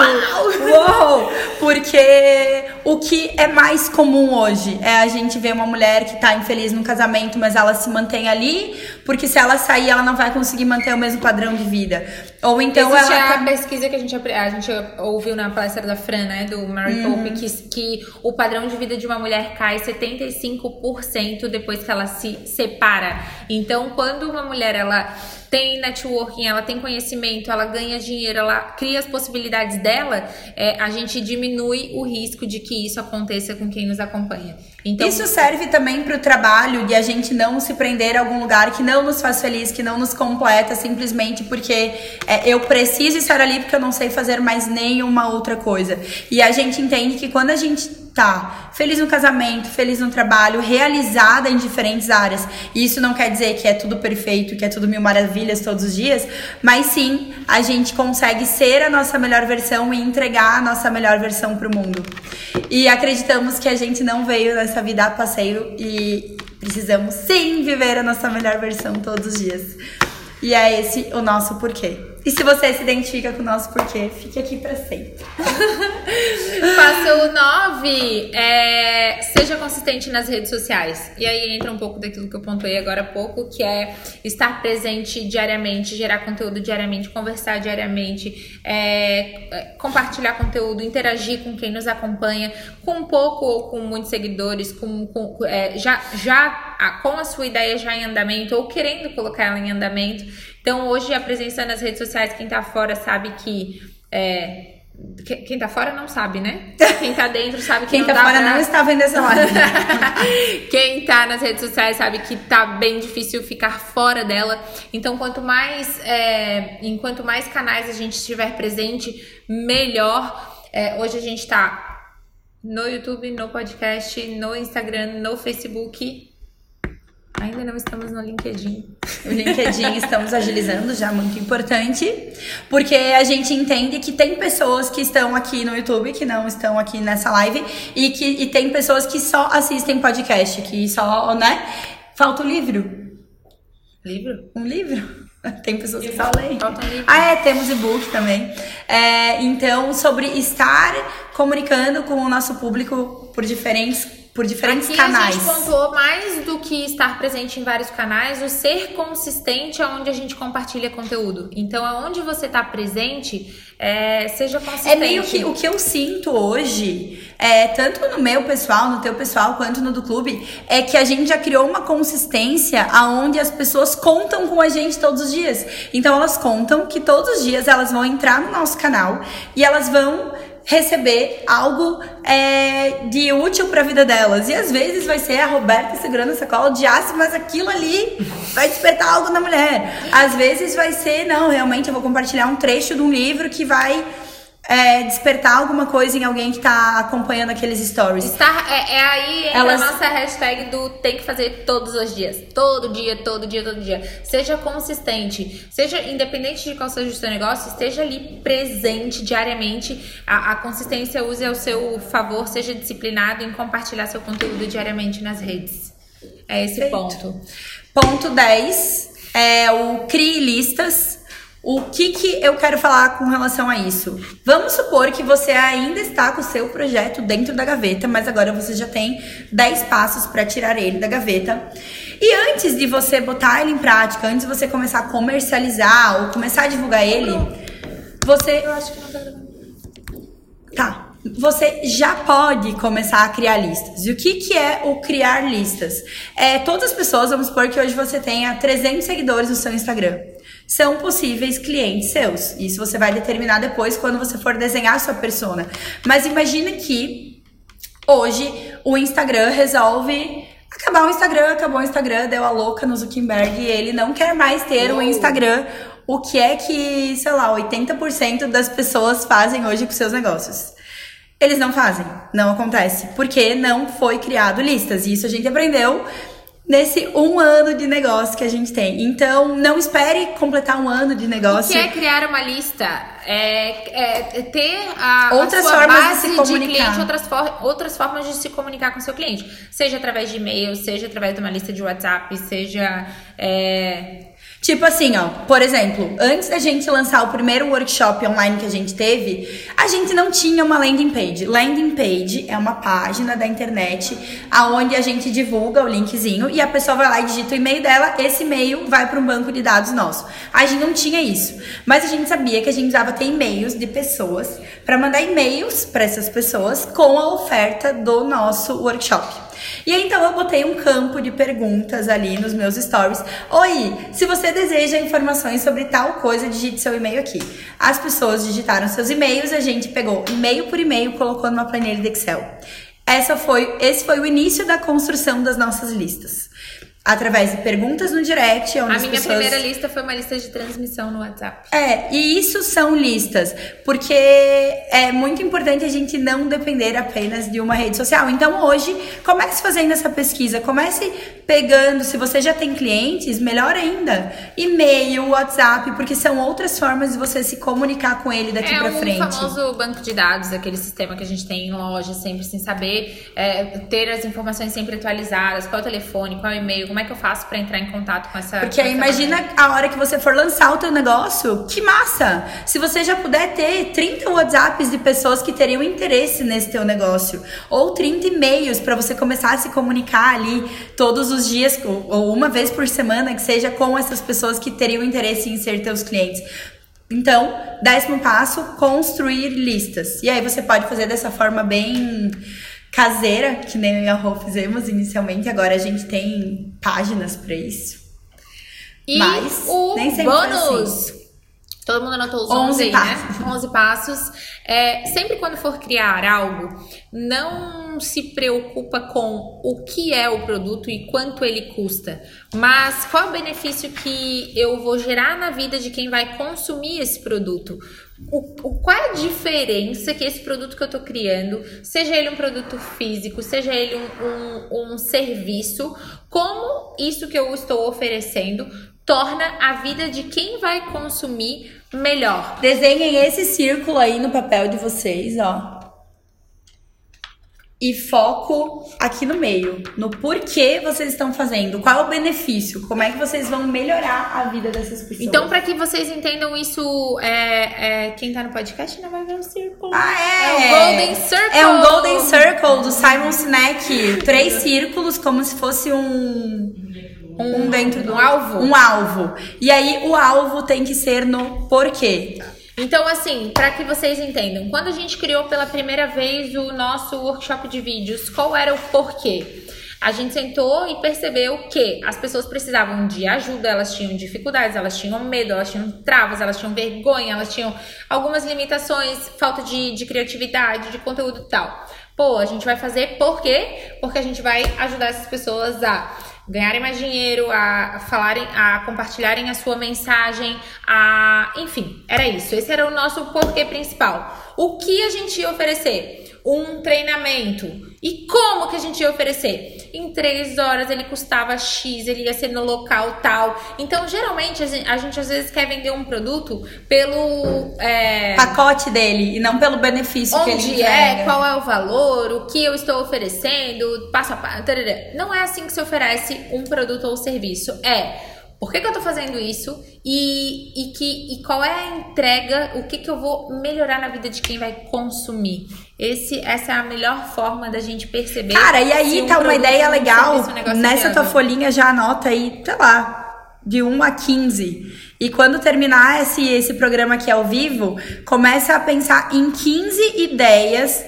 Uau! Porque o que é mais comum hoje é a gente ver uma mulher que tá infeliz no casamento, mas ela se mantém ali, porque se ela sair, ela não vai conseguir manter o mesmo padrão de vida. Ou então Existe ela. a pesquisa que a gente, a gente ouviu na palestra da Fran, né, do Mary Uhum. Pope, que, que o padrão de vida de uma mulher cai 75% depois que ela se separa. Então, quando uma mulher ela tem networking, ela tem conhecimento, ela ganha dinheiro, ela cria as possibilidades dela, é, a gente diminui o risco de que isso aconteça com quem nos acompanha. Então, Isso serve também pro trabalho de a gente não se prender a algum lugar que não nos faz feliz, que não nos completa, simplesmente porque é, eu preciso estar ali porque eu não sei fazer mais nenhuma outra coisa. E a gente entende que quando a gente tá feliz no casamento, feliz no trabalho, realizada em diferentes áreas, isso não quer dizer que é tudo perfeito, que é tudo mil maravilhas todos os dias, mas sim a gente consegue ser a nossa melhor versão e entregar a nossa melhor versão pro mundo. E acreditamos que a gente não veio nessa vida a passeio e precisamos sim viver a nossa melhor versão todos os dias. E é esse o nosso porquê. E se você se identifica com o nosso porquê, fique aqui pra sempre. Passo 9 é seja consistente nas redes sociais. E aí entra um pouco daquilo que eu pontuei agora há pouco, que é estar presente diariamente, gerar conteúdo diariamente, conversar diariamente, é, é, compartilhar conteúdo, interagir com quem nos acompanha, com pouco ou com muitos seguidores, com, com- é, já, já com a sua ideia já em andamento ou querendo colocar ela em andamento. Então hoje a presença nas redes sociais, quem tá fora sabe que. é, que- quem tá fora não sabe, né? Quem tá dentro sabe que Quem não tá fora pra- não está vendo essa live. Quem tá nas redes sociais sabe que tá bem difícil ficar fora dela. Então, quanto mais, é, enquanto mais canais a gente estiver presente, melhor. É, hoje a gente tá no YouTube, no podcast, no Instagram, no Facebook. Ainda não estamos no LinkedIn. O LinkedIn estamos agilizando, já muito importante, porque a gente entende que tem pessoas que estão aqui no YouTube, que não estão aqui nessa live, e que e tem pessoas que só assistem podcast, que só, né? Falta o livro. Livro? Um livro? Tem pessoas que só leem. Ah, é, temos e-book também. É, então, sobre estar comunicando com o nosso público por diferentes por diferentes Aqui canais. a gente pontuou mais do que estar presente em vários canais, o ser consistente aonde a gente compartilha conteúdo. Então, aonde você está presente, é, seja consistente. É meio que o que eu sinto hoje, é, tanto no meu pessoal, no teu pessoal, quanto no do clube, é que a gente já criou uma consistência aonde as pessoas contam com a gente todos os dias. Então elas contam que todos os dias elas vão entrar no nosso canal e elas vão receber algo é, de útil para a vida delas. E às vezes vai ser a Roberta segurando a sacola de aço, mas aquilo ali vai despertar algo na mulher. Às vezes vai ser, não, realmente eu vou compartilhar um trecho de um livro que vai é, despertar alguma coisa em alguém que tá acompanhando aqueles stories. Estar, é, é aí entra Elas- a nossa hashtag do tem que fazer todos os dias. Todo dia, todo dia, todo dia. Seja consistente. Seja, independente de qual seja o seu negócio, esteja ali presente diariamente. A, a consistência use ao seu favor, seja disciplinado em compartilhar seu conteúdo diariamente nas redes. É esse Perfeito. ponto. Ponto 10 é o crie listas. O que, que eu quero falar com relação a isso? Vamos supor que você ainda está com o seu projeto dentro da gaveta, mas agora você já tem 10 passos para tirar ele da gaveta. E antes de você botar ele em prática, antes de você começar a comercializar ou começar a divulgar ele, você Eu acho que não tá. Tá. Você já pode começar a criar listas. E o que, que é o criar listas? É, todas as pessoas, vamos supor que hoje você tenha 300 seguidores no seu Instagram. São possíveis clientes seus. Isso você vai determinar depois quando você for desenhar a sua persona. Mas imagina que hoje o Instagram resolve acabar o Instagram, acabou o Instagram, deu a louca no Zuckerberg e ele não quer mais ter o Uou. Instagram. O que é que, sei lá, 80% das pessoas fazem hoje com seus negócios? Eles não fazem, não acontece, porque não foi criado listas. E isso a gente aprendeu nesse um ano de negócio que a gente tem. Então, não espere completar um ano de O negócio. que é criar uma lista? É, é ter a, a Outras sua formas de base se de, comunicar. cliente, outras, for- outras formas de se comunicar com seu cliente. Seja através de e-mail, seja através de uma lista de WhatsApp, seja. é, Tipo assim, ó, por exemplo, antes da gente lançar o primeiro workshop online que a gente teve, a gente não tinha uma landing page. Landing page é uma página da internet aonde a gente divulga o linkzinho e a pessoa vai lá e digita o e-mail dela, esse e-mail vai para um banco de dados nosso. A gente não tinha isso, mas a gente sabia que a gente precisava ter e-mails de pessoas para mandar e-mails para essas pessoas com a oferta do nosso workshop. E então eu botei um campo de perguntas ali nos meus stories. Oi, se você deseja informações sobre tal coisa, digite seu e-mail aqui. As pessoas digitaram seus e-mails, a gente pegou e-mail por e-mail, colocou numa planilha de Excel. Essa foi, esse foi o início da construção das nossas listas. Através de perguntas no direct, onde A minha pessoas... primeira lista foi uma lista de transmissão no WhatsApp. É, e isso são listas, porque é muito importante a gente não depender apenas de uma rede social. Então hoje, comece fazendo essa pesquisa, comece pegando, se você já tem clientes, melhor ainda, e-mail, WhatsApp, porque são outras formas de você se comunicar com ele daqui é pra o frente. famoso banco de dados, aquele sistema que a gente tem em loja, sempre sem saber, é, ter as informações sempre atualizadas, qual é o telefone, qual é o e-mail, como é que eu faço pra entrar em contato com essa Porque aí imagina a hora que você for lançar o teu negócio, que massa! Se você já puder ter 30 WhatsApps de pessoas que teriam interesse nesse teu negócio, ou 30 e-mails para você começar a se comunicar ali todos os dias, ou ou uma vez por semana, que seja com essas pessoas que teriam interesse em ser teus clientes. Então, décimo passo, construir listas. E aí você pode fazer dessa forma bem caseira, que nem eu e a Rô fizemos inicialmente, agora a gente tem páginas para isso. E Mas, o nem sempre bônus. Todo mundo anotou os 11 11 aí, passos. né? 11 passos. É, sempre quando for criar algo, não se preocupa com o que é o produto e quanto ele custa, mas qual é o benefício que eu vou gerar na vida de quem vai consumir esse produto. O, o- qual é a diferença que esse produto que eu tô criando, seja ele um produto físico, seja ele um, um, um serviço, como isso que eu estou oferecendo torna a vida de quem vai consumir melhor. Desenhem esse círculo aí no papel de vocês, ó. E foco aqui no meio, no porquê vocês estão fazendo, qual é o benefício, como é que vocês vão melhorar a vida dessas pessoas. Então, para que vocês entendam isso, é, é, quem tá no podcast não vai ver o círculo. Ah, é! É o Golden Circle. É um Golden Circle do Simon Sinek. Três círculos, como se fosse um. Um dentro do Um alvo. Um alvo. E aí o alvo tem que ser no porquê. Então, assim, para que vocês entendam, quando a gente criou pela primeira vez o nosso workshop de vídeos, qual era o porquê? A gente sentou e percebeu que as pessoas precisavam de ajuda, elas tinham dificuldades, elas tinham medo, elas tinham travas, elas tinham vergonha, elas tinham algumas limitações, falta de, de criatividade, de conteúdo e tal. Pô, a gente vai fazer por quê? Porque a gente vai ajudar essas pessoas a ganharem mais dinheiro, a falarem, a compartilharem a sua mensagem, a, enfim, era isso. Esse era o nosso porquê principal. O que a gente ia oferecer? Um treinamento. E como que a gente ia oferecer? Em três horas ele custava X, ele ia ser no local tal. Então, geralmente, a gente, às vezes quer vender um produto pelo. é, Pacote dele e não pelo benefício que ele onde é, qual é o valor, o que eu estou oferecendo, passo a passo. tarará. Não é assim que se oferece um produto ou serviço. É por que, que eu tô fazendo isso e, e, que, e qual é a entrega, o que, que eu vou melhorar na vida de quem vai consumir. Esse, essa é a melhor forma da gente perceber. Cara, e aí um tá uma produto, ideia um legal. um negócio Nessa tua folhinha já anota aí, sei lá, de 1 a 15. E quando terminar esse, esse programa aqui ao vivo, começa a pensar em 15 ideias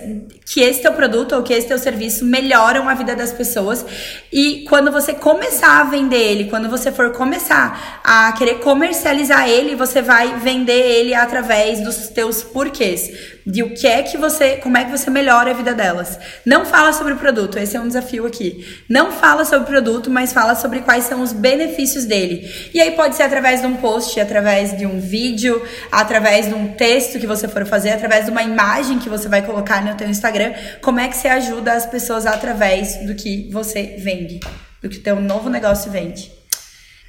que esse teu produto ou que esse teu serviço melhoram a vida das pessoas. E quando você começar a vender ele, quando você for começar a querer comercializar ele, você vai vender ele através dos teus porquês. De o que é que você, como é que você melhora a vida delas. Não fala sobre o produto, esse é um desafio aqui. Não fala sobre o produto, mas fala sobre quais são os benefícios dele. E aí pode ser através de um post, através de um vídeo, através de um texto que você for fazer, através de uma imagem que você vai colocar no teu Instagram. Como é que você ajuda as pessoas através do que você vende, do que teu novo negócio vende.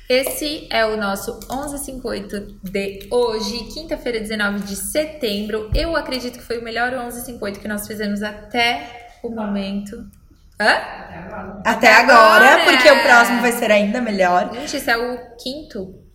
Esse é o nosso 1158 de hoje, quinta-feira, 19 de setembro. Eu acredito que foi o melhor 1158 que nós fizemos até o momento. Hã? Até agora, porque o próximo vai ser ainda melhor. Gente, esse é o quinto?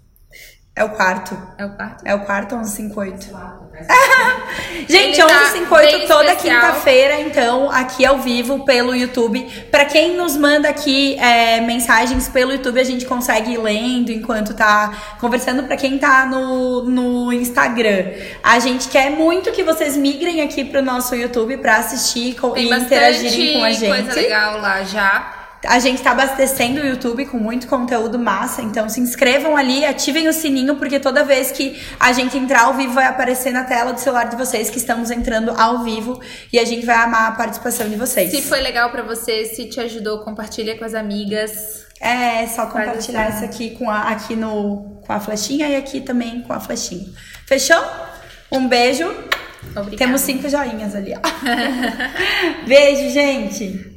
É o quarto. É o quarto? É o quarto 1158. Gente, Ele tá 1158 bem toda especial. quinta-feira, então, aqui ao vivo pelo YouTube. Pra quem nos manda aqui é, mensagens pelo YouTube, a gente consegue ir lendo enquanto tá conversando. Pra quem tá no, no Instagram, a gente quer muito que vocês migrem aqui pro nosso YouTube pra assistir Tem e bastante interagirem com a gente. coisa legal lá já. A gente tá abastecendo o YouTube com muito conteúdo massa, então se inscrevam ali, ativem o sininho, porque toda vez que a gente entrar ao vivo vai aparecer na tela do celular de vocês que estamos entrando ao vivo e a gente vai amar a participação de vocês. Se foi legal pra você, se te ajudou, compartilha com as amigas. É só compartilhar isso aqui com a, aqui no, com a flechinha e aqui também com a flechinha. Fechou? Um beijo. Obrigada. Temos cinco joinhas ali, ó. Beijo, gente.